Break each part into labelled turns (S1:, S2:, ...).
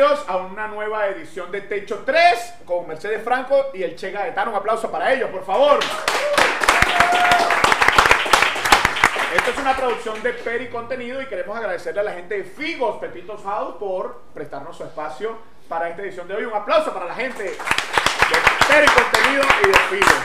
S1: bienvenidos a una nueva edición de Techo 3 con Mercedes Franco y el Che Gaetano. Un aplauso para ellos, por favor. Esto es una producción de Peri Contenido y queremos agradecerle a la gente de Figos Pepitos House por prestarnos su espacio para esta edición de hoy. Un aplauso para la gente de Peri Contenido y de Figos.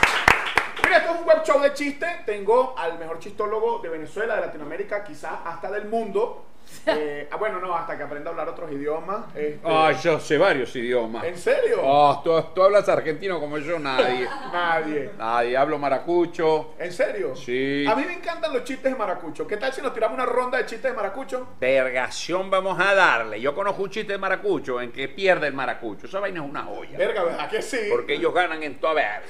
S1: Mira, esto es un web show de chiste. Tengo al mejor chistólogo de Venezuela, de Latinoamérica, quizás hasta del mundo. Eh, ah, bueno, no, hasta que aprenda a hablar otros idiomas. Este,
S2: Ah, yo sé varios idiomas.
S1: ¿En serio?
S2: Oh, tú, tú hablas argentino como yo, nadie.
S1: Nadie.
S2: nadie, hablo maracucho.
S1: ¿En serio?
S2: Sí.
S1: A mí me encantan los chistes de maracucho. ¿Qué tal si nos tiramos una ronda de chistes de maracucho?
S2: Vergación vamos a darle. Yo conozco un chiste de maracucho en que pierde el maracucho. Esa vaina es una joya.
S1: Verga, ¿verdad que sí?
S2: Porque ellos ganan en toda verga.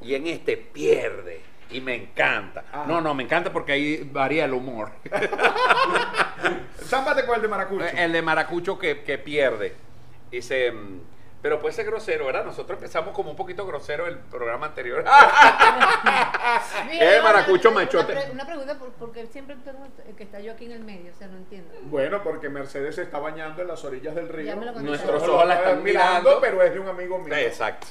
S2: Y en este pierde. Y me encanta.
S1: Ajá.
S2: No, no, me encanta porque ahí varía el humor.
S1: Zámpate con el de maracucho.
S2: el de maracucho que, que pierde. Dice, mm, pero puede ser grosero, ¿verdad? Nosotros empezamos como un poquito grosero el programa anterior.
S3: Mira,
S2: Eh, maracucho
S3: una-
S2: machote.
S3: Una, pre- una pregunta, por- porque siempre tengo que está yo aquí en el medio, o sea, no entiendo.
S1: Bueno, porque Mercedes se está bañando en las orillas del río.
S3: Ya me lo contaste.
S2: Nuestros ojos la están mirando.
S1: pero es de un amigo mío.
S2: Exacto.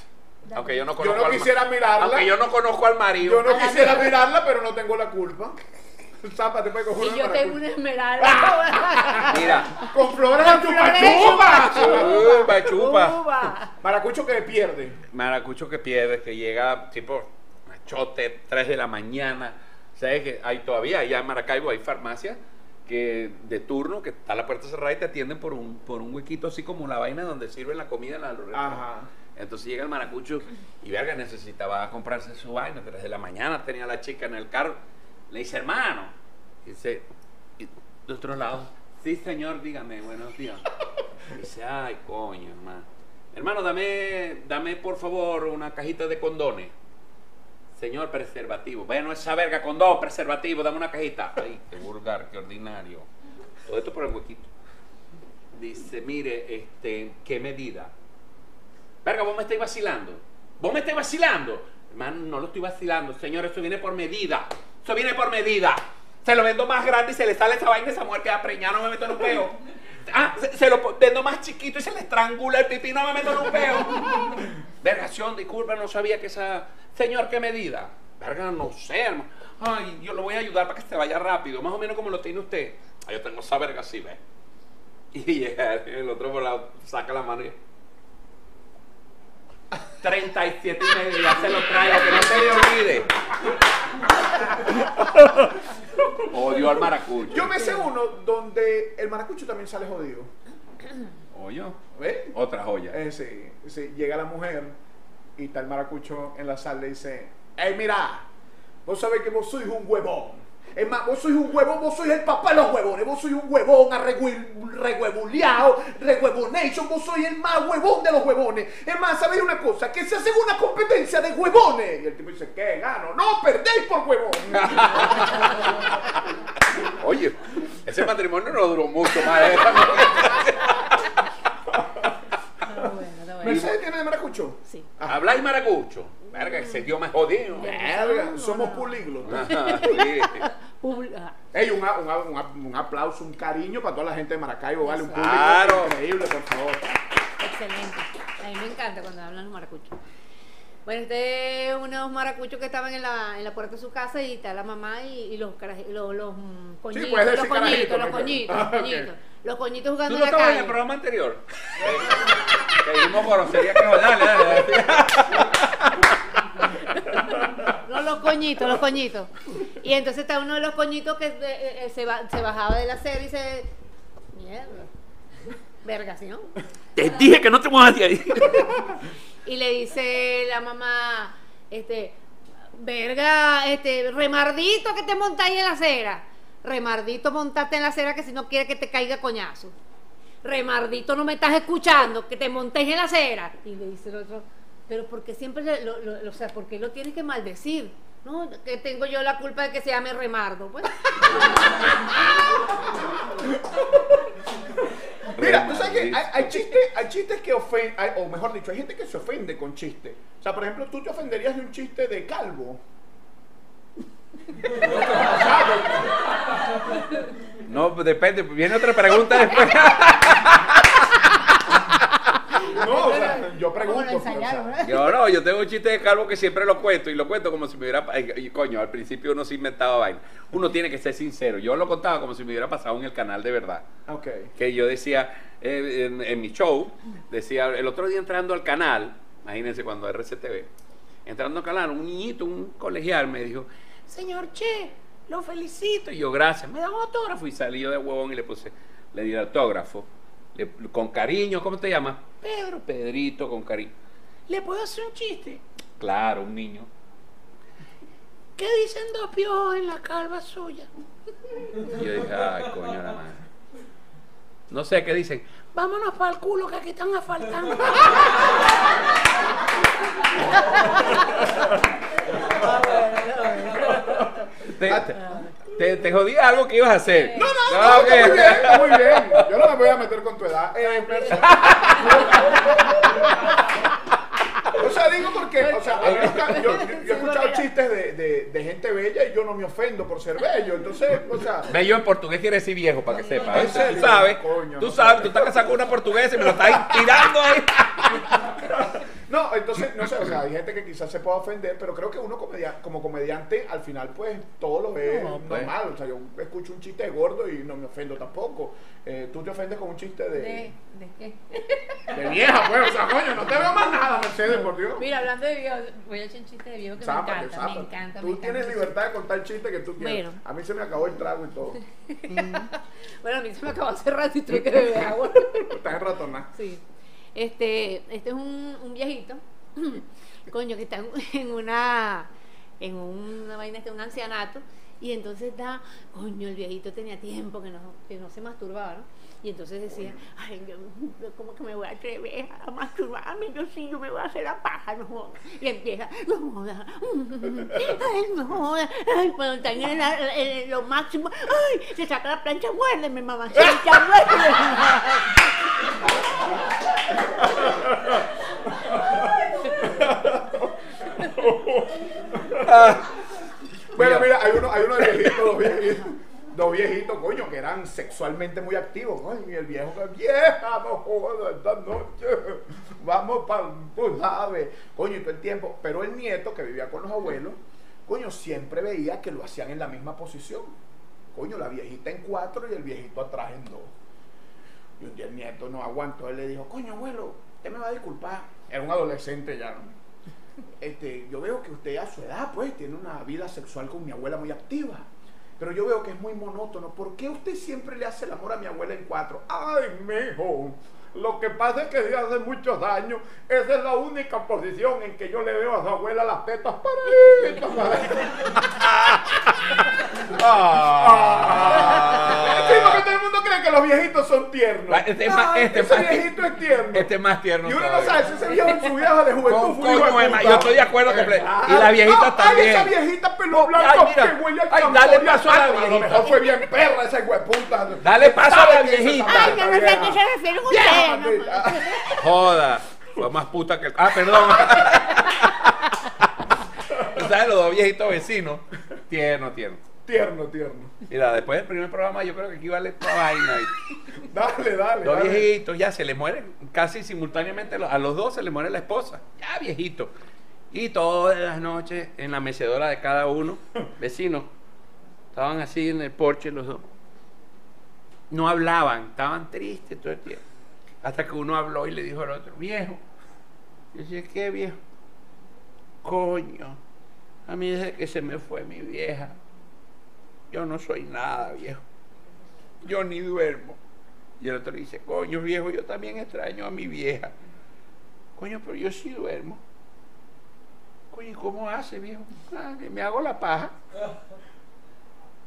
S2: Aunque yo no
S1: Yo
S2: conozco
S1: no
S2: al ma-
S1: quisiera mirarla.
S2: Aunque yo no conozco al marido.
S1: Yo no quisiera mirarla, pero no tengo la culpa. Zámpate pues con
S3: Y
S1: de
S3: yo tengo una esmeralda.
S2: Mira.
S1: Con flores en tu
S3: flores.
S1: pachupa.
S2: Chupa, chupa.
S3: Uva.
S1: Maracucho que pierde.
S2: Maracucho que pierde, que llega tipo machote, 3 de la mañana. ¿Sabes que hay todavía, allá en Maracaibo hay farmacias que de turno, que está la puerta cerrada y te atienden por un, por un huequito así como la vaina donde sirven la comida en la.
S1: Ajá.
S2: Entonces llega el maracucho y verga, necesitaba comprarse su vaina, 3 de la mañana tenía la chica en el carro. Le dice, hermano, dice, "¿Y de otro lado, sí señor, dígame, buenos días. Dice, ay, coño, hermano. Hermano, dame, dame por favor una cajita de condones. Señor, preservativo. Bueno, esa verga, condón, preservativo, dame una cajita. Ay, qué vulgar, qué ordinario. Todo esto por el huequito. Dice, mire, este, ¿qué medida? Verga, vos me estáis vacilando. Vos me estáis vacilando. Hermano, no lo estoy vacilando. Señor, esto viene por medida. Eso viene por medida. Se lo vendo más grande y se le sale esa vaina esa mujer queda preñada, no me meto en un peo. Ah, se, lo vendo más chiquito y se le estrangula el pipí, no me meto en un peo. Vergación, disculpa, no sabía que esa. Señor, ¿qué medida? Verga, no sé, hermano. Ay, yo lo voy a ayudar para que se vaya rápido, más o menos como lo tiene usted. Ah, yo tengo esa verga así, ¿ves? Y el otro por lado, saca la mano y. 37 y medio, ya se lo traigo, que no se le olvide. Odio al maracucho.
S1: Yo me sé uno donde el maracucho también sale jodido.
S2: Oye,
S1: ¿Ves?
S2: otra joya.
S1: Eh, sí, sí, llega la mujer y está el maracucho en la sala y dice, hey, mira, vos sabés que vos sois un huevón. Es más, vos sois un huevón, vos sois el papá de los huevones, vos sois un huevón rehuevuleado, rehuevonation, vos sois el más huevón de los huevones. Es más, ¿sabéis una cosa? Que se hace una competencia de huevones. Y el tipo dice, ¿qué gano? No, perdéis por huevón.
S2: Oye, ese matrimonio no duró mucho más. ¿eh?
S3: Está bueno, está bueno.
S1: ¿Mercedes tiene de maracucho?
S3: Sí.
S2: ¿Habláis maracucho? Verga, ese Dios me jodió.
S1: Verga, somos políglotas. Un, un un aplauso, un cariño para toda la gente de Maracaibo, vale, un público
S2: Claro.
S1: increíble, por favor.
S3: Excelente. A mí me encanta cuando hablan los maracuchos. Bueno, este es unos maracuchos que estaban en la, en la puerta de su casa y está la mamá y, y los, los, los coñitos,
S1: puedes
S3: los
S1: decir
S3: coñitos, los coñitos,
S1: Ah,
S3: los coñitos, los coñitos
S2: ¿Tú
S3: jugando
S2: no
S3: en la
S2: estabas en el
S3: calle.
S2: programa anterior? Que dijimos grosería que no, dale, dale, dale.
S3: No, los coñitos, los coñitos. Y entonces está uno de los coñitos que eh, eh, se, ba- se bajaba de la serie y se... Mierda. Vergación.
S2: Te dije que no te muevas de ahí.
S3: Y le dice la mamá, este, verga, este, remardito que te montáis en la acera. Remardito, montate en la acera que si no quiere que te caiga coñazo. Remardito, no me estás escuchando, que te montéis en la acera. Y le dice el otro, pero porque siempre, lo, lo- o sea, ¿por qué lo tienes que maldecir? No, que tengo yo la culpa de que se llame Remardo. Pues,
S1: Mira, tú sabes que hay, hay chistes, hay chistes que ofenden, o mejor dicho, hay gente que se ofende con chistes. O sea, por ejemplo, tú te ofenderías de un chiste de calvo.
S2: No, depende. Viene otra pregunta después.
S1: yo pregunto.
S3: lo
S1: pero.
S2: Yo no, yo tengo un chiste de calvo que siempre lo cuento y lo cuento como si me hubiera y, y, coño, al principio uno se inventaba vaina. Uno tiene que ser sincero. Yo lo contaba como si me hubiera pasado en el canal de verdad.
S1: Ok.
S2: Que yo decía eh, en, en mi show, decía el otro día entrando al canal, imagínense cuando RCTV, entrando al canal, un niñito, un colegial me dijo, señor Che, lo felicito. Y yo, gracias, me da un autógrafo y salí yo de huevón y le puse, le di el autógrafo. Le- con cariño, ¿cómo te llamas? Pedro, Pedrito, con cariño. ¿Le puedo hacer un chiste? Claro, un niño. ¿Qué dicen dos piojos en la calva suya? Y yo dije, ay, coño la madre. No sé qué dicen. Vámonos para el culo que aquí están asfaltando. te, te, te- te jodí algo que ibas a hacer.
S1: No, no,
S2: Ah,
S1: no, está muy bien, está muy bien. Yo no me voy a meter con tu edad. Eh, pero- o sea, digo porque, o sea, yo, yo- yo he escuchado chistes de, de, de gente bella y yo no me ofendo por ser bello. Entonces, o sea,
S2: Bello en portugués quiere decir viejo, para que.
S1: ¿En serio?
S2: Tú sabes,
S1: Coño,
S2: tú sabes, tú estás casado con una portuguesa y me lo estás tirando ahí.
S1: no, entonces, no sé, o sea, hay gente que quizás se pueda ofender, pero creo que uno comedia- como comediante, al final, pues, todo lo ve
S2: No, pues.
S1: normal. O sea, yo escucho un chiste de gordo y no me ofendo tampoco. Eh, Tú te ofendes con un chiste de,
S3: ¿De, ¿De qué?
S1: de vieja, pues, o sea, coño, no te veo más nada, Mercedes, por Dios.
S3: Mira, hablando de viejo, voy a echar un chiste de viejo que
S1: Zápate,
S3: me encanta,
S1: zápate.
S3: me encanta,
S1: Tú
S3: me encanta.
S1: tienes libertad de contar el chiste que tú quieras.
S3: Bueno.
S1: A mí se me acabó el trago y todo.
S3: Bueno, a mí se me acabó hace rato y tuve que beber agua.
S1: Estás en ratonada.
S3: Sí. Este, este es un, un viejito, coño, que está en, una, en una vaina, este, un ancianato, y entonces da, coño, el viejito tenía tiempo que no, que no se masturbaba, ¿no? Y entonces decía, ay, yo, como que me voy a atrever a masturbarme, yo sí, yo me voy a hacer la paja, no joda. Y empieza, no joda, ay, no joda, ay, cuando está en, lo máximo, ay, se saca la plancha, muérdeme, mamá, muérdeme.
S1: Bueno, mira, hay uno, hay uno de viejitos, dos viejitos, dos viejitos, coño, que eran sexualmente muy activos, coño, y el viejo vieja, no jodas esta noche, vamos para, tú sabes, coño, y todo el tiempo, pero el nieto que vivía con los abuelos, coño, siempre veía que lo hacían en la misma posición, coño, la viejita en cuatro y el viejito atrás en dos. Y un día el nieto no aguantó, él le dijo, coño, abuelo, usted me va a disculpar, era un adolescente ya, ¿no? este, yo veo que usted a su edad, pues, tiene una vida sexual con mi abuela muy activa. Pero yo veo que es muy monótono. ¿Por qué usted siempre le hace el amor a mi abuela en cuatro? Ay, mijo. Lo que pasa es que desde hace muchos años, esa es la única posición en que yo le veo a su abuela las tetas el mundo cree que los viejitos son tiernos.
S2: Ah, este es más-
S1: Ay,
S2: este es
S1: ese
S2: más
S1: viejito es tierno.
S2: Este es más tierno.
S1: y uno no sabe si ese viejo en su vieja de juventud fue hijo de puta.
S2: yo estoy de acuerdo completo.
S1: Ah,
S2: Y la viejita
S1: no,
S2: también.
S1: Ay, esa viejita pelo
S2: Ay,
S1: blanco
S2: mira.
S1: que huele al
S2: Ay, dale paso a la
S1: A lo
S2: viejita.
S1: mejor fue bien perra esa hueputa.
S2: Dale paso a la
S1: ¿Sabe qué es esa
S2: viejita.
S3: Ay, yo no sé a qué se ¿no?
S1: maldita.
S2: Joda. Fue más puta que. Ah, perdón. ¿Tú sabes los dos viejitos vecinos? Tierno, tierno.
S1: Tierno, tierno.
S2: Mira, después del primer programa yo creo que aquí vale toda vaina.
S1: Dale, dale.
S2: Los
S1: dale.
S2: viejitos ya se les mueren casi simultáneamente. A los dos se les muere la esposa. Ya viejito. Y todas las noches en la mecedora de cada uno, vecinos, estaban así en el porche los dos. No hablaban, estaban tristes todo el tiempo. Hasta que uno habló y le dijo al otro, viejo. Y decía, ¿qué viejo? Coño, a mí desde que se me fue mi vieja, yo no soy nada, viejo. Yo ni duermo. Y el otro le dice, coño viejo, yo también extraño a mi vieja. Coño, pero yo sí duermo. Coño, ¿y cómo hace, viejo? Ah, que me hago la paja.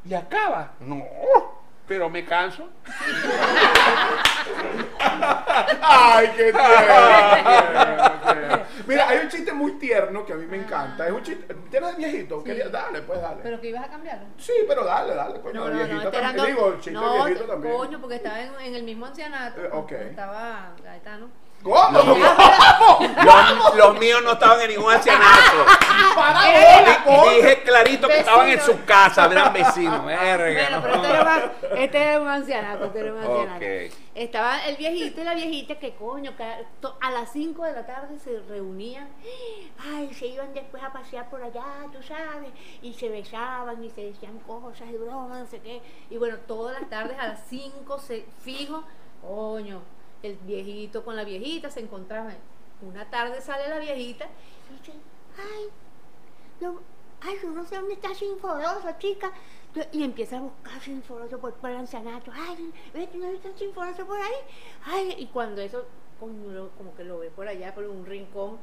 S2: Y acaba. No, pero me canso.
S1: Ay, qué tierno. Mira, hay un chiste muy tierno que a mí me encanta. Es un chiste. ¿Tienes viejito?
S3: Sí.
S1: Dale, pues dale.
S3: Pero que ibas a cambiarlo.
S1: Sí, pero dale, dale, coño.
S3: No,
S1: el
S3: no, no,
S1: viejito
S3: era
S1: también.
S3: no-
S1: Digo, el chiste
S3: no,
S1: viejito también.
S3: coño, porque estaba en, en el mismo ancianato.
S1: Eh, ok.
S3: Estaba Gaetano.
S1: ¿Cómo?
S2: Los, los míos no estaban en ningún ancianato.
S1: Para.
S2: Dije clarito que estaban en su casa, eran vecinos. Verga,
S3: Bueno,
S2: no.
S3: pero este era, más- este era un ancianato, este era un ancianato.
S2: Ok.
S3: Estaba el viejito y la viejita que coño, a las 5 de la tarde se reunían, ay, se iban después a pasear por allá, tú sabes, y se besaban y se decían cosas y bromas, no sé qué. Y bueno, todas las tardes a las 5 se fijo, coño, el viejito con la viejita se encontraban. Una tarde sale la viejita y dice, ay, yo, ay, yo no sé dónde está Sinforoso, chica. Y empieza a buscar Sinforoso por, por el ancianato. Ay, ¿ves que no está Sinforoso por ahí? Ay, y cuando eso, como que lo ve por allá, por un rincón.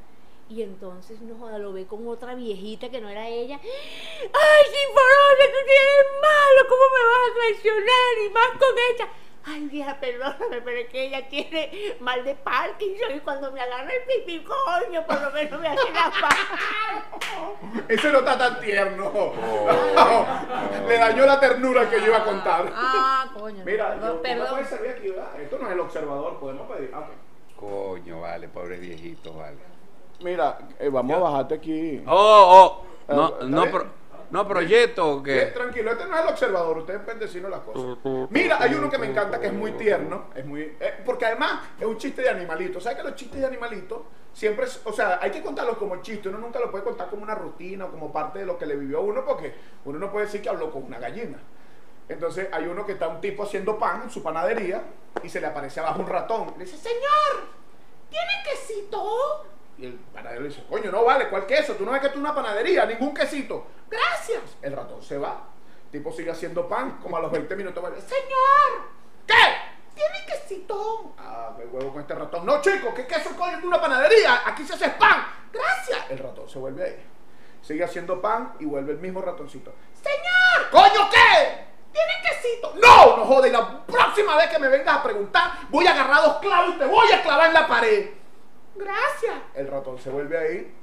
S3: Y entonces, no joda, lo ve con otra viejita que no era ella. ¡Ay, Sinforoso, tú tienes malo! ¿Cómo me vas a traicionar? Y más con ella. Ay, vieja, perdóname, pero es que ella tiene mal de Parkinson y cuando me agarra el pipí, coño, por lo menos me hace la paz.
S1: Ese no está tan tierno. Le dañó la ternura que yo iba a contar.
S3: Ah, coño.
S1: Mira,
S3: no,
S1: yo, ¿tú me
S3: perdón.
S1: puedes servir aquí, ¿verdad? Esto no es el observador, podemos pedir. Ah.
S2: Coño, vale, pobre viejito, vale.
S1: Mira, eh, vamos a bajarte aquí.
S2: Oh, oh, no,
S1: Ah,
S2: no,
S1: ¿está
S2: pro- no proyecto qué.
S1: tranquilo, este no es el observador, ustedes pueden decirnos las cosas. Mira, hay uno que me encanta que es muy tierno, es muy, eh, porque además es un chiste de animalito. ¿Sabes que los chistes de animalito siempre, es- o sea, hay que contarlos como chiste, uno nunca lo puede contar como una rutina o como parte de lo que le vivió a uno, porque uno no puede decir que habló con una gallina. Entonces hay uno que está un tipo haciendo pan en su panadería y se le aparece abajo un ratón. Le dice, señor, ¿tiene quesito? Y el panadero le dice, coño, no vale, ¿cuál queso? Tú no ves que tú una panadería, ningún quesito. Gracias. El ratón se va. Tipo sigue haciendo pan, como a los 20 minutos vuelve, señor, ¿qué? ¿Tiene quesito? Ah, me huevo con este ratón. No, chico, ¿qué queso coño? Es una panadería. Aquí se hace pan. Gracias. El ratón se vuelve ahí. Sigue haciendo pan y vuelve el mismo ratoncito. Señor, coño, ¿qué? ¿Tiene quesito? No, no jode. La próxima vez que me vengas a preguntar, voy a agarrar dos clavos y te voy a clavar en la pared. Gracias. El ratón se vuelve ahí.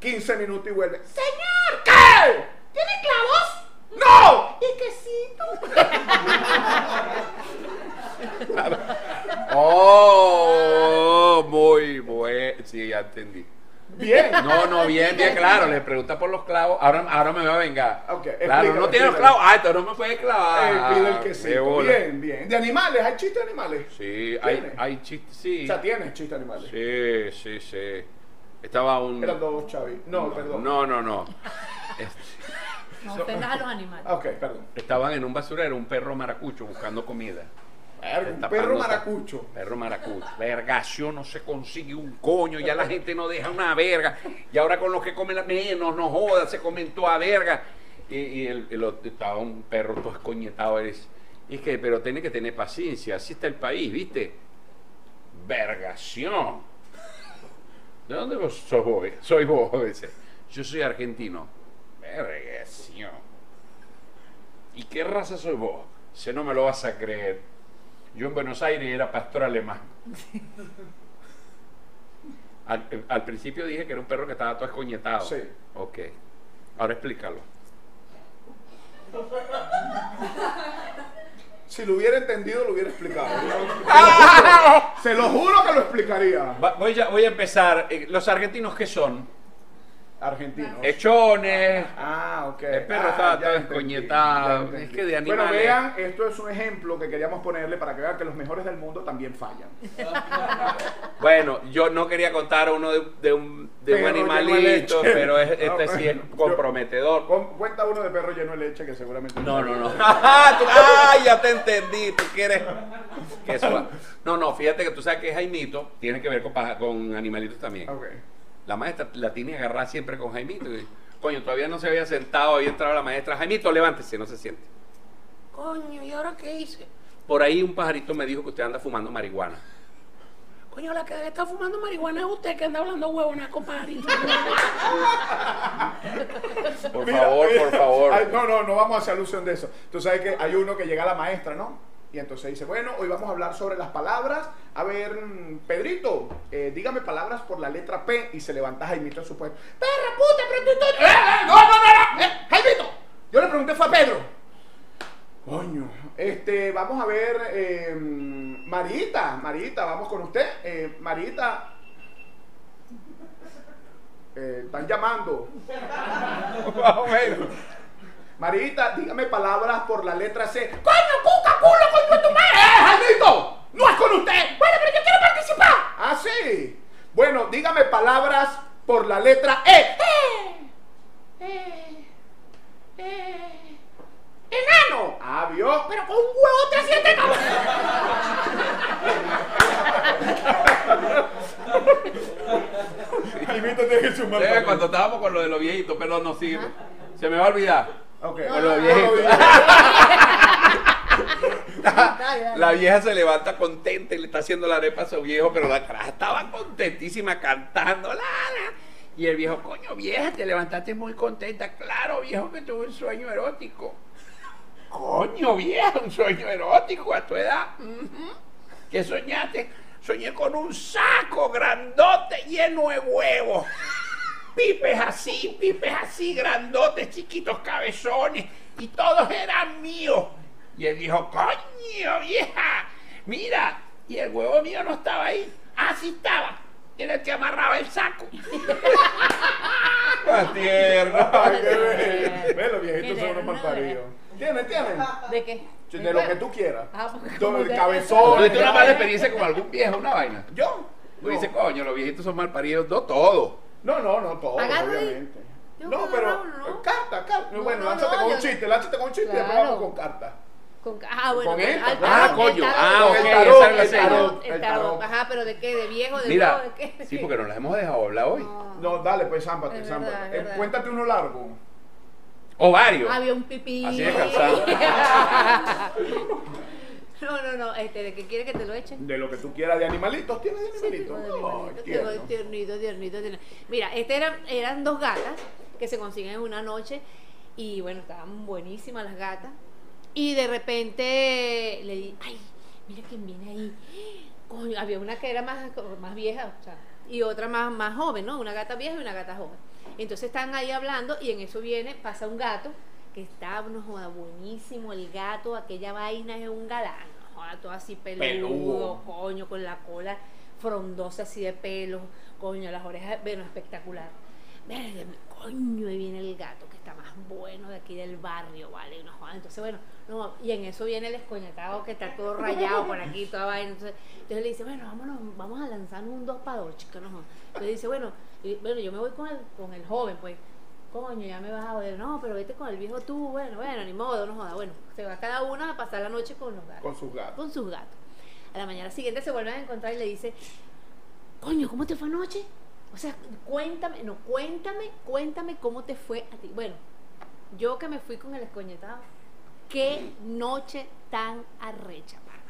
S1: 15 minutos y vuelve. Señor, ¿qué? ¿Tiene clavos? No. ¿Y quesito?
S2: Oh, muy bueno. Sí, ya entendí.
S1: Bien.
S2: No, no, bien, bien, claro. Le pregunta por los clavos. Ahora, ahora me va a vengar.
S1: Ok,
S2: claro, no tiene los clavos. Ah, entonces no me puede clavar.
S1: Eh, pide el quesito.
S2: bola.
S1: Bien, bien. De animales, ¿hay chistes de animales?
S2: Sí, hay,
S1: ¿Tiene?
S2: hay chistes, sí.
S1: O sea, tienes chistes de animales.
S2: Sí, sí, sí. Estaba un.
S1: Eran dos, Chavi. No, perdón.
S2: No, no, no. Este,
S3: No ofendas a los animales.
S1: Ok, perdón.
S2: Estaban en un basurero, un perro maracucho buscando comida.
S1: Verga, un
S2: Tapando-
S1: perro maracucho.
S2: Perro maracucho. Vergación, no se consigue un coño, ya la gente no deja una verga. Y ahora con los que comen la menos, no joda, se comentó a verga. Y, y el, el otro- estaba un perro todo escoñetado. Es, es que, pero tiene que tener paciencia, así está el país, ¿viste? Vergación. ¿De dónde vos sos vos? Soy vos, dice. Yo soy argentino. Vergación. ¿Y qué raza soy vos? Si no me lo vas a creer. Yo en Buenos Aires era pastor alemán. Al, al principio dije que era un perro que estaba todo escoñetado.
S1: Sí.
S2: Ok. Ahora explícalo.
S1: Si lo hubiera entendido, lo hubiera explicado. Se lo juro que lo explicaría.
S2: Va- voy, a, voy a empezar. Eh, ¿Los argentinos qué son?
S1: Argentino.
S2: Echones.
S1: Ah, ok.
S2: El perro
S1: Ah,
S2: estaba todo escoñetado. Es que de
S1: Bueno,
S2: animales-
S1: vean, esto es un ejemplo que queríamos ponerle para que vean que los mejores del mundo también fallan.
S2: Bueno, yo no quería contar uno de, de un, de un animalito, pero es- este
S1: No,
S2: sí es
S1: yo-
S2: comprometedor.
S1: Con- cuenta uno de perro lleno de leche que seguramente.
S2: No, no, no. Ah, ah, ya te entendí. Tú quieres. que. No, no, fíjate que tú sabes que Jaimito tiene que ver con, animalitos también.
S1: Ok.
S2: La maestra la tiene agarrada siempre con Jaimito. y, coño, todavía no se había sentado, había entrado la maestra. Jaimito, levántese, no se siente. Coño, ¿y ahora qué hice? Por ahí un pajarito me dijo que usted anda fumando marihuana. Coño, la que debe estar fumando marihuana es usted que anda hablando huevonas con pajaritos. por
S1: Mira,
S2: favor,
S1: mira.
S2: por favor.
S1: Ay, no, no, no vamos a hacer alusión de eso. Tú sabes que hay uno que llega a la maestra, ¿no? Y entonces dice, bueno, hoy vamos a hablar sobre las palabras. A ver, mm, Pedrito, eh, dígame palabras por la letra P. Y se levanta Jaimito en su puesto. ¡Perra puta, pero tú, tú- ¡Eh, eh, no, no, no, no! ¡Eh, Jaimito! Yo le pregunté fue a Pedro. Coño, este, vamos a ver, eh, Marita, Marita, vamos con usted. Eh, Marita, eh, están llamando. Marita, dígame palabras por la letra C. ¡Coño, cuca, culo, coño, tu madre! ¡Eh, Jaimito! ¡No es con usted! Bueno, pero yo quiero participar. Ah, sí. Bueno, dígame palabras por la letra E. ¡Enano! Ah, pero con un huevo te sientes.
S2: Eh, Cuando estábamos con lo de los viejitos, perdón, no sigue. Se me va a olvidar.
S1: Ok.
S2: Con lo de viejitos. La vieja se levanta contenta y le está haciendo la arepa a su viejo, pero la caraja estaba contentísima cantando. La, la. Y el viejo, coño, vieja, te levantaste muy contenta. Claro, viejo, que tuve un sueño erótico. Coño, vieja, un sueño erótico a tu edad. ¿Qué soñaste? Soñé con un saco grandote lleno de huevos. Pipes así, pipes así, grandotes, chiquitos cabezones. Y todos eran míos. Y él dijo, coño, vieja, mira, y el huevo mío no estaba ahí. Así estaba. Era el que amarraba el saco.
S1: Qué bello. Ve, los viejitos son unos malparidos. ¿Tienen, tienen?
S3: ¿De qué?
S1: De lo que tú quieras.
S3: Ah, que-
S1: cabezón.
S2: ¿Tuviste una mala experiencia con algún viejo, una vaina?
S1: ¿Yo?
S2: Tú dices, coño, los viejitos son mal paridos, no todos.
S1: No, no, no, todo,
S3: Agarra ahí.
S1: obviamente.
S3: Yo
S1: No, pero
S3: ¿no?
S1: carta, carta.
S3: No,
S1: bueno,
S3: no,
S1: lánzate
S3: no,
S1: con un chiste, lánzate con un chiste y después vamos con carta.
S3: Con ah, bueno,
S1: Con
S3: pues,
S1: esta,
S3: al
S2: Ah, coño.
S3: el tarot.
S2: Ah, ok,
S1: el
S2: esa
S1: tarot,
S2: era la
S1: el tarot,
S3: El
S1: el
S3: tarot,
S1: tarot.
S3: ajá, pero ¿de qué? ¿De viejo? ¿De
S2: Mira,
S3: nuevo? ¿De qué?
S2: sí, porque nos la hemos dejado hablar hoy.
S3: No.
S1: No, dale, pues zámpate,
S3: Es
S1: zámpate.
S3: verdad, es
S1: Eh, cuéntate uno largo.
S2: O varios.
S3: Había un pipí.
S2: Así de cansado.
S3: no, no, no, este, ¿de qué quiere que te lo echen?
S1: De lo que tú quieras de animalitos, ¿tienes de
S3: Sí,
S1: animalitos?
S3: de
S1: tierno.
S3: tipo tiernito, tiernito, tiernito. Mira, este eran, eran dos gatas que se consiguen en una noche y bueno, estaban buenísimas las gatas. Y de repente le di, ay, mira quién viene ahí. Coño, había una que era más, más vieja, o sea, y otra más, más joven, ¿no? Una gata vieja y una gata joven. Entonces están ahí hablando y en eso viene, pasa un gato que está, no joda, buenísimo el gato, aquella vaina es un galán, no joda, todo así peludo,
S1: Peludo.
S3: coño, con la cola frondosa así de pelo, coño, las orejas, bueno, espectacular. Verga, coño, ahí viene el gato que está más bueno de aquí del barrio, ¿vale? No, entonces, bueno, no, y en eso viene el escoñetado que está todo rayado por aquí, toda vaina. Entonces, entonces le dice, bueno, vámonos, vamos a lanzarnos un dos para dos, chica, no. Entonces dice, bueno, y- bueno, yo me voy con el, con el joven, pues. Coño, ya me vas a joder. No, pero vete con el viejo tú. Bueno, bueno, ni modo, no joda. Bueno, se va cada una a pasar la noche con los gatos
S1: Con sus gatos.
S3: con sus gatos. A la mañana siguiente se vuelven a encontrar y le dice, coño, ¿cómo te fue anoche? O sea, cuéntame, no, cuéntame, cuéntame cómo te fue a ti. Bueno, yo que me fui con el escoñetado, qué noche tan arrecha, pana.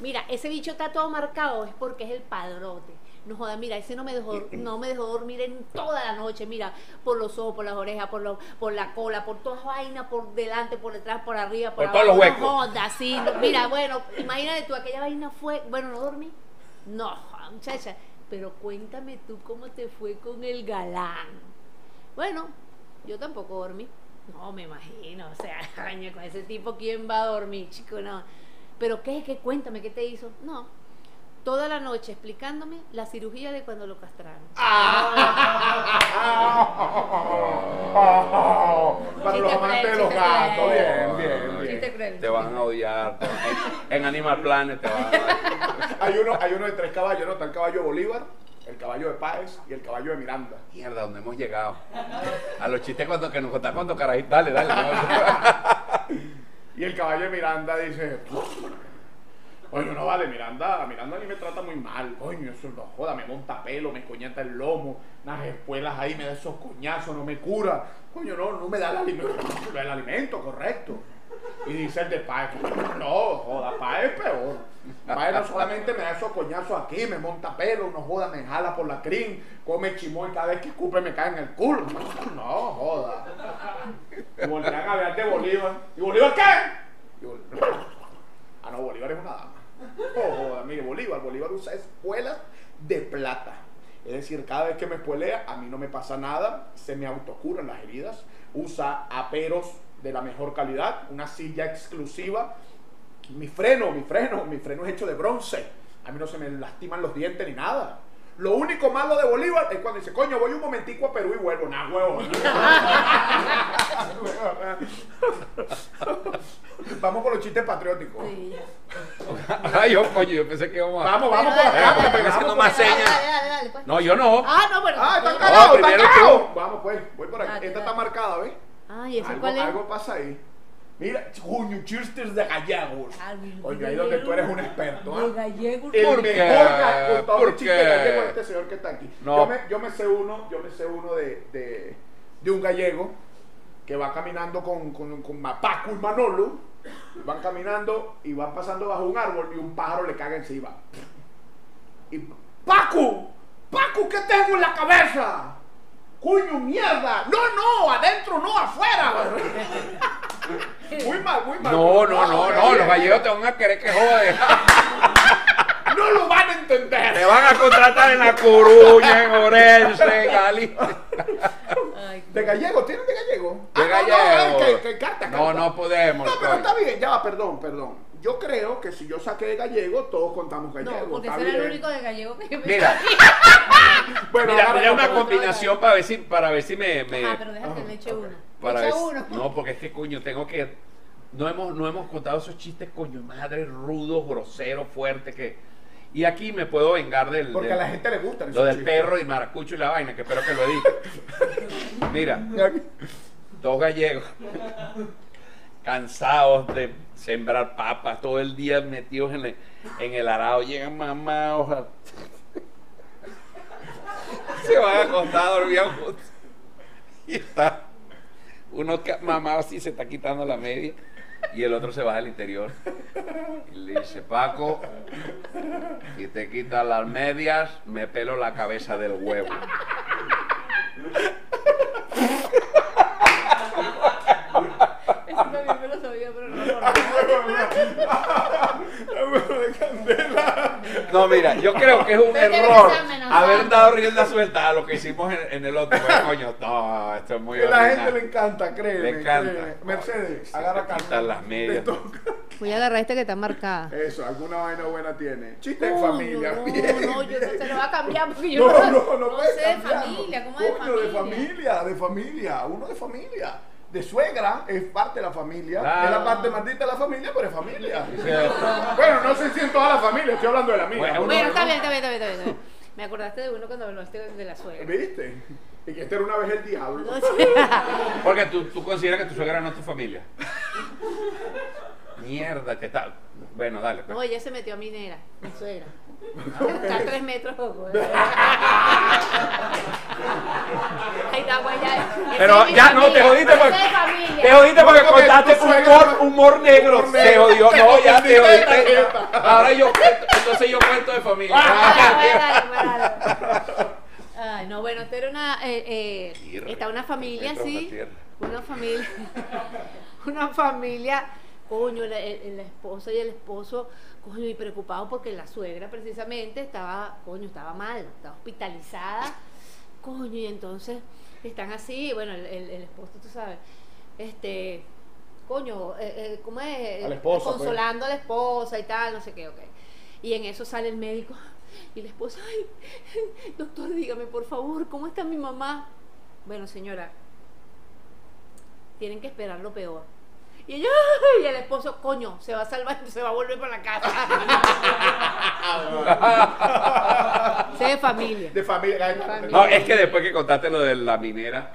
S3: Mira, ese bicho está todo marcado, es porque es el padrote. No joda, mira, ese no me dejó, no me dejó dormir en toda la noche, mira, por los ojos, por las orejas, por, lo- por la cola, por todas vainas, por delante, por detrás, por arriba, por,
S2: Por todos los
S3: abajo.
S2: huecos.
S3: No joda, sí, no, mira, bueno, imagínate tú, aquella vaina fue, bueno, no dormí. No, muchacha, pero cuéntame tú cómo te fue con el galán. Bueno, yo tampoco dormí. No, me imagino, o sea, con ese tipo, ¿quién va a dormir, chico? No. ¿Pero qué? ¿Qué? Cuéntame, ¿qué te hizo? No. Toda la noche explicándome la cirugía de cuando lo castraron.
S1: Para los amantes de los gatos. Bien, bien, bien.
S3: Cruel.
S2: Te van a odiar. En, en Animal Planet te van a odiar.
S1: Hay uno, hay uno de tres caballos, ¿no? Está el caballo de Bolívar, el caballo de Páez y el caballo de Miranda.
S2: Mierda, ¿dónde hemos llegado? A los chistes cuando, que nos contás cuando carajito. Dale, dale.
S1: Y el caballo de Miranda dice, coño, no vale, Miranda, Miranda ni me trata muy mal, coño, eso no joda, me monta pelo, me coñata el lomo, unas espuelas ahí, me da esos coñazos, no me cura, coño, no, no me da el alimento, el alimento correcto. Y dice el de Páez, no, joda, Páez es peor. Páez no solamente me da esos coñazos aquí, me monta pelo, no joda, me jala por la crin, come chimón y cada vez que escupe me cae en el culo. No, joda. Y voltean a ver de Bolívar. ¿Y Bolívar qué? Ah, no, Bolívar es una dama. Oh, joda, mire, Bolívar, Bolívar usa espuelas de plata. Es decir, cada vez que me espuelea, a mí no me pasa nada, se me autocuran las heridas. Usa aperos de la mejor calidad, una silla exclusiva. Mi freno, mi freno, mi freno es hecho de bronce. A mí no se me lastiman los dientes ni nada. Lo único malo de Bolívar es cuando dice, coño, voy un momentico a Perú y vuelvo. Nah, huevo. Vamos con los chistes patrióticos.
S3: Sí.
S2: Ay, yo, coño, yo pensé que íbamos a.
S1: Vamos, vamos por
S2: haciendo
S1: por
S2: más señas.
S3: dale, dale, dale, pues.
S2: No, yo no.
S3: Ah, no, bueno.
S1: Ah, está cagado, está. Vamos pues, voy por aquí.
S3: Dale,
S1: Esta
S3: dale.
S1: está marcada, ¿ves?
S3: Ay, ¿ese
S1: Algo,
S3: cuál es?
S1: algo pasa ahí. Mira, coño, chistes de gallegos.
S3: Ah, mi-
S1: Coño, ahí donde tú eres un experto, ¿ah?
S3: De gallegos.
S1: El
S2: ¿Por
S1: mejor
S2: qué?
S1: de
S2: ¿Por
S1: chistes este señor que está aquí.
S2: No.
S1: Yo, me, yo me sé uno, yo me sé uno de, de, de un gallego que va caminando con, con, con y Manolo. Van caminando y van pasando bajo un árbol y un pájaro le caga encima. Y Paco, Paco, ¿qué tengo en la cabeza? Coño, mierda. No, no, adentro, no, afuera. muy mal, muy mal.
S2: No, no, no, no. Los gallegos te van a querer que jode.
S1: No lo van a entender.
S2: Te van a contratar en La Coruña, en Orense, en Galicia.
S3: Ay,
S1: ¿De gallego? ¿Tienen de gallego?
S2: De
S1: Ah, no,
S2: gallego.
S1: No, que, que carta,
S2: No,
S1: carta.
S2: no podemos.
S1: No, pero
S2: coño.
S1: está bien, ya va, perdón, perdón. Yo creo que si yo saqué de gallego, todos contamos gallego.
S3: No, porque ese era el único de gallego que yo me
S2: Mira,
S1: Bueno,
S2: mira, mira una combinación para ver si, para ver si me, me-
S3: Ah, pero déjate que
S1: Ajá,
S3: le eche uno.
S2: para
S3: Le
S2: ver
S3: eche
S2: si-
S3: uno.
S2: no, porque es que coño, tengo que no hemos no hemos contado esos chistes coño madre rudos, groseros, fuertes que y aquí me puedo vengar del,
S1: Porque
S2: del-
S1: a la gente le gustan
S2: lo del
S1: chistes.
S2: perro y maracucho y la vaina, que espero que lo edite. Mira, dos gallegos cansados de sembrar papas, todo el día metidos en el, en el arado, llegan mamá, ojalá. Se van a acostar dormidos. Y está uno mamá así se está quitando la media y el otro se va al interior. Y le dice, Paco, si te quitas las medias, me pelo la cabeza del huevo.
S3: Ese también me lo sabía, pero no lo recuerdo.
S1: de candela.
S2: No, mira, yo creo que es un
S3: Vete
S2: error haber dado rienda suelta a lo que hicimos en, en el otro. Pues, coño, no, esto es muy
S1: A la gente le encanta, créeme.
S2: Le encanta.
S1: créeme. Mercedes,
S2: Se
S1: agarra
S2: quitan las medias.
S3: Voy a agarrar este que está marcada.
S1: Eso, alguna vaina buena tiene. Chiste de familia.
S3: No,
S1: bien.
S3: no, yo no se lo va a cambiar porque yo
S1: No, no, no, puedes
S3: sé de familia, ¿cómo de
S1: Coño, de
S3: familia?
S1: familia, de familia, uno de familia. De suegra es parte de la familia,
S2: Claro.
S1: es la parte maldita de la familia, pero es familia.
S2: Sí.
S1: Bueno, no sé si en toda la familia, estoy hablando de la mía.
S2: Bueno,
S1: ¿no?
S3: Bueno, está bien, está bien, está bien, está bien, está bien. Me acordaste de uno cuando hablaste de la suegra.
S1: ¿Viste? Y que este era una vez el diablo.
S3: No.
S2: Porque tú, tú consideras que tu suegra no es tu familia. Mierda, que tal. Bueno, dale. pues.
S3: No, ella se metió a minera, mi suegra. Está a tres metros. pues. Ahí está, pues ya. Esa
S2: Pero ya no, te
S3: familia,
S2: jodiste porque, te jodiste porque
S1: No, porque
S2: contaste humor, humor negro.
S1: humor negro.
S2: jodió.
S1: Te
S2: No, ya te jodiste. Ahora yo cuento, entonces yo cuento de familia.
S3: Ah, dale, dale. Ay, no, bueno, esta era una. Eh, eh,
S2: Tierra.
S3: está una familia
S2: tierra.
S3: Una familia. Una familia. Coño, la, esposa y el esposo, coño, y preocupado porque la suegra precisamente estaba, coño, estaba mal, estaba hospitalizada. Coño, y entonces están así, bueno, el, el- el esposo, tú sabes, este, coño, eh, eh, ¿cómo es?
S1: A la esposa, pues.
S3: Consolando a la esposa y tal, no sé qué, ok. Y en eso sale el médico y la esposa, ay, doctor, dígame por favor, ¿cómo está mi mamá? Bueno, señora, tienen que esperar lo peor. Y ella, y el esposo, coño, se va a salvar, se va a volver para la casa. Sé de familia.
S1: De familia.
S2: No, es que después que contaste lo de la minera.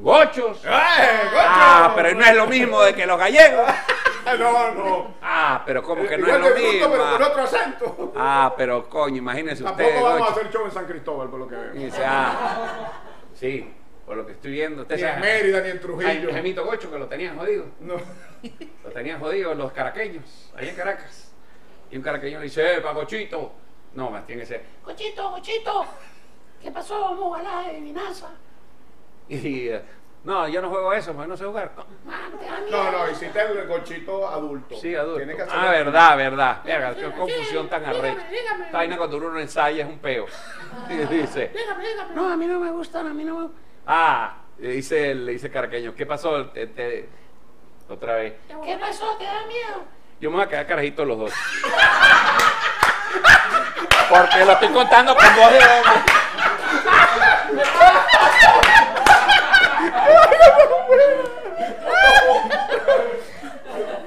S2: Gochos.
S1: ¡Ay, coño!
S2: Ah, pero no es lo mismo de que los gallegos.
S1: No, no.
S2: Ah, pero como que no
S1: Igual
S2: es lo mismo.
S1: pero con
S2: Ah,
S1: otro acento.
S2: Ah, pero coño, imagínense ustedes.
S1: Tampoco vamos a
S2: Gocho.
S1: hacer show en San Cristóbal, por lo que veo.
S2: dice, ah, sí, por lo que estoy viendo. Usted
S1: Ni en Mérida, ni en Trujillo.
S2: Gemito Gocho, que lo tenían jodido.
S1: No.
S2: Lo tenían jodido los caraqueños, ahí en Caracas. Y un caraqueño le dice, eh, pa' Gochito. No, más tiene que ser, Gochito, Gochito, ¿qué pasó? Vamos a la adivinanza. Y, eh, no, yo no juego eso, porque no sé jugar. "Ah, no te da miedo".
S1: No, no, hiciste el gochito adulto.
S2: Sí, adulto.
S1: Tiene que hacer
S2: Ah, verdad, verdad. Verga, qué confusión tan arrecha. Esta vaina cuando uno ensaya es un peo. Y dice, no, a mí no me gustan, a mí no me Ah, le dice, le dice Caraqueño, ¿qué pasó? Te- te- Otra vez. ¿Qué pasó? ¿Te da miedo? Yo me voy a quedar carajito los dos. Porque lo estoy contando con voz de hombre.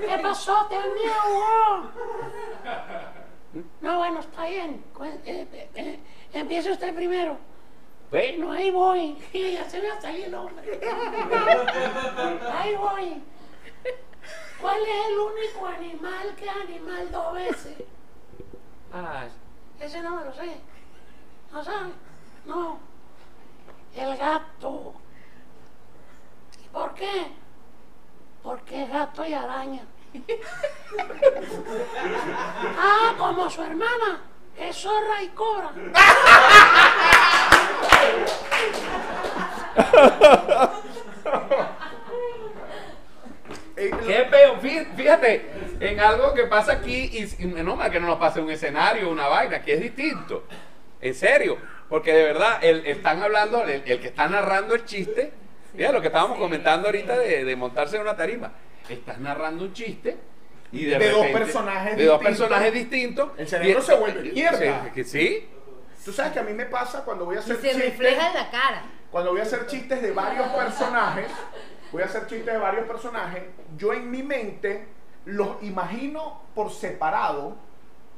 S4: ¿Qué pasó? Te miedo. No, bueno, está bien. Cu- eh, eh, eh, Empiece usted primero. Bueno, ahí voy. Ya se me ha salido el hombre. Ahí voy. ¿Cuál es el único animal que animal dos veces?
S2: Ah,
S4: Ese no me lo sé. ¿No sabe? No. El gato. ¿Y por qué? Porque es gato y araña. ah, como su hermana, es zorra y cobra.
S1: Eh,
S2: Qué feo, Fí- fíjate, en algo que pasa aquí, y, no más que no nos pase un escenario, una vaina, que es distinto. En serio, porque de verdad, el, están hablando, el, el que está narrando el chiste, mira lo que estábamos comentando ahorita de, de montarse en una tarima, estás narrando un chiste y de,
S1: De dos personajes
S2: de dos
S1: distintos.
S2: personajes distintos.
S1: El cerebro
S2: y-
S1: se vuelve mierda.
S2: Sí, que sí.
S1: Tú sabes que a mí me pasa cuando voy a
S3: Y
S1: hacer
S3: se
S1: chistes.
S3: refleja en la cara.
S1: Cuando voy a hacer chistes de varios personajes, voy a hacer chistes de varios personajes, yo en mi mente los imagino por separado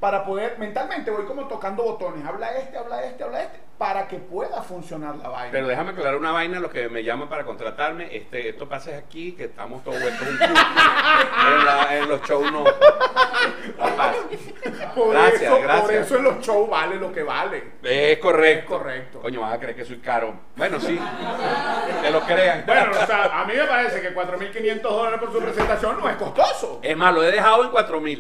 S1: para poder, mentalmente voy como tocando botones, habla este, habla este, habla este, para que pueda funcionar la vaina.
S2: Pero déjame aclarar una vaina, lo que me llaman para contratarme, este, esto pasa aquí, que estamos todos vueltos un culo. en, la- en los shows no.
S1: por,
S2: gracias,
S1: eso, por
S2: gracias.
S1: eso en los shows vale lo que vale.
S2: Es correcto.
S1: Es correcto.
S2: Coño, vas a creer que soy caro. Bueno, sí. Que lo crean.
S1: Bueno, o sea, a mí me parece que 4.500 dólares por su presentación no es costoso.
S2: Es más, lo he dejado en 4000.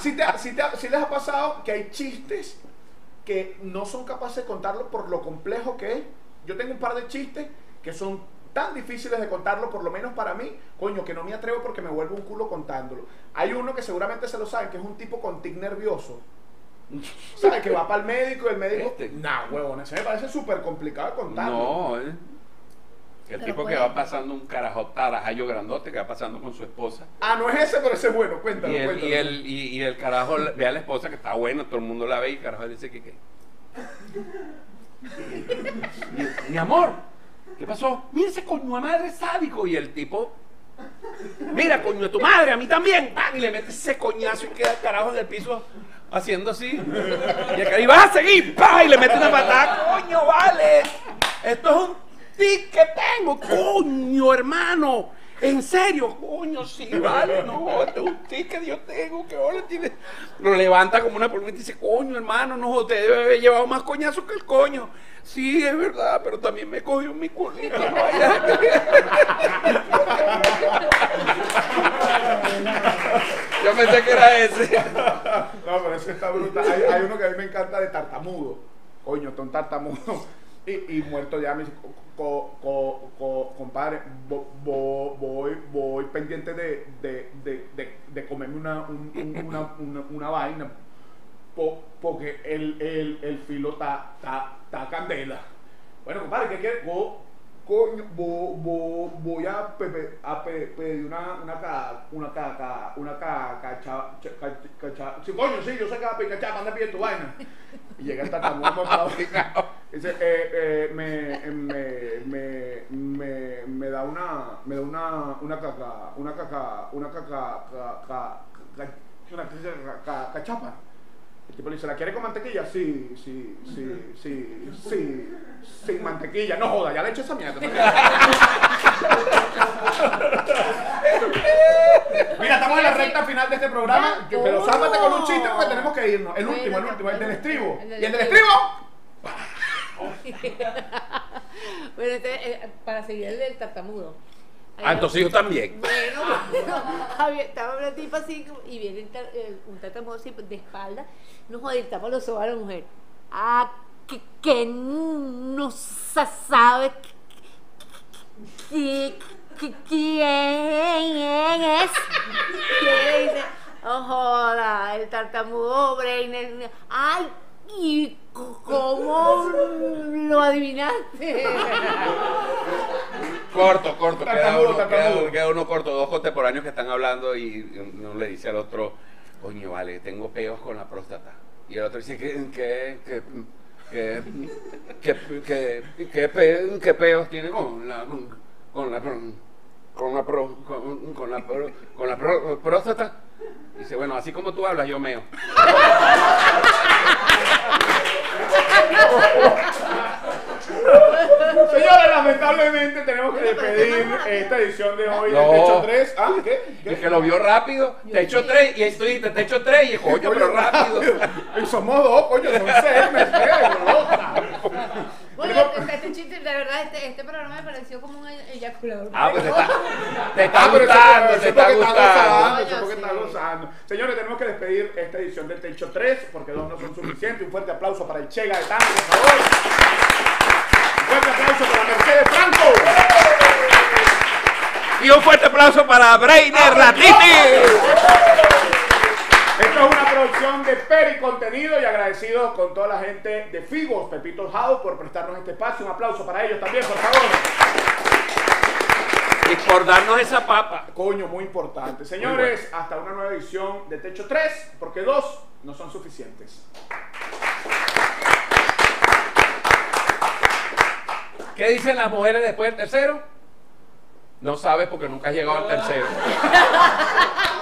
S1: Si, te- si te- si les ha pasado que hay chistes que no son capaces de contarlo por lo complejo que es. Yo tengo un par de chistes que son tan difíciles de contarlo, por lo menos para mí, coño, que no me atrevo porque me vuelvo un culo contándolo. Hay uno que seguramente se lo saben, que es un tipo con tic nervioso. ¿Sabes? Que va para el médico y el médico...
S2: Este.
S1: Nah, huevón, ese me parece súper complicado de contarlo.
S2: No, eh. El
S3: Pero
S2: tipo que va pasando un carajo tarajallo grandote que va pasando con su esposa.
S1: Ah, no es ese, pero ese es bueno, cuéntalo,
S2: Y el,
S1: cuéntalo.
S2: y, el, y, y el carajo ve a la esposa que está buena, todo el mundo la ve y el carajo le dice que qué. Mi, amor, ¿qué pasó? Mira ese coño de madre sádico. Y el tipo, mira coño de tu madre, a mí también. ¡Pam! Y le mete ese coñazo y queda el carajo en el piso haciendo así. Y, el carajo, "Y vas a seguir, ¡pam! Y le mete una patada, coño, vale. Esto es un tic que tengo, coño, hermano. En serio, coño, sí, vale, no, este es un tic que yo tengo, que ahora tiene. Lo levanta como una pluma y dice, coño, hermano, no, usted debe haber llevado más coñazos que el coño. Sí, es verdad, pero también me cogió mi culito. no vaya. Yo pensé que era ese.
S1: No, pero ese está brutal. Hay, hay uno que a mí me encanta de tartamudo. Coño, un tartamudo. Y, y muerto ya dice, co- co- co- compadre, vo- vo- voy, voy pendiente de, de, de, de, comerme una, un- un- una, una, una vaina. po- porque el, el, el filo está, está, está candela. Bueno, compadre, ¿qué quieres? Coño, vo- vo- voy a, pe- pe- a pe- pedir una, una ca, una ca, ca- una ca, cacha, cha- ca- cacha- sí, coño, sí, yo sé que va a pedir cacha, manda pedir tu vaina. Y llega el tartamudo montado. Dice, eh, eh, me, eh, me, me, me, me da una, me da una, una caca, una caca, una caca, ca, ca, ca- una caca- ca- cachapa. El tipo le dice, ¿la quiere con mantequilla? Sí, sí, sí, sí, sí, sin mantequilla. No joda, ya le he hecho esa mierda. Mira, estamos en la recta final de este programa, pero sálvate con un chiste porque tenemos que irnos. El último, el último, el del estribo. ¿Y el del
S3: estribo. Bueno, entonces, eh, para seguir el del tartamudo.
S2: Ah, entonces también.
S3: Bueno, bueno, había- estaba una tipa así y viene el tar- el- un tartamudo así de espalda. No joder, tapa los ojos a la mujer. Ah, que, que no se sabe que- que- quién es. Oh joda, el tartamudo Brainer. Ay, ¿y cómo lo adivinaste?
S2: Corto, corto, queda uno, queda, queda uno corto, dos contemporáneos que están hablando y uno le dice al otro, coño, vale, tengo peos con la próstata. Y el otro dice, ¿qué, qué, qué, qué, qué, qué, qué pe- qué peos tiene con la, con la, con la, pro- con, con la, pro- con la pro- próstata? Dice, bueno, así como tú hablas, yo meo.
S1: Señores, lamentablemente tenemos que despedir esta edición de hoy de
S2: No.
S1: Techo 3. Ah, ¿qué?
S2: Que lo vio rápido, te echó tres, y estoy, te echó tres, y coño, pero rápido.
S1: Y somos dos, coño, son seis, me
S3: Bueno, este, este chiste, de verdad, este, este programa me pareció como un eyaculador.
S2: Ah, pues te está, te está
S1: Ah, eso-
S2: gustando, te está gustando.
S1: eso es
S3: Coño,
S1: porque
S3: sí.
S1: está gozando. Señores, tenemos que despedir esta edición del Techo 3 porque dos no son suficientes. Un fuerte aplauso para el Chega de Tango, por favor. Un fuerte aplauso para Mercedes Franco.
S2: Y un fuerte aplauso para Brainer Latiti.
S1: Esto es una producción de Peri Contenido y agradecidos con toda la gente de Figos, Pepito House, por prestarnos este espacio. Un aplauso para ellos también, por favor.
S2: Y por darnos esa papa.
S1: Coño, muy importante. Señores, hasta una nueva edición de Techo 3, porque dos no son suficientes.
S2: ¿Qué dicen las mujeres después del tercero? No sabes porque nunca has llegado al tercero.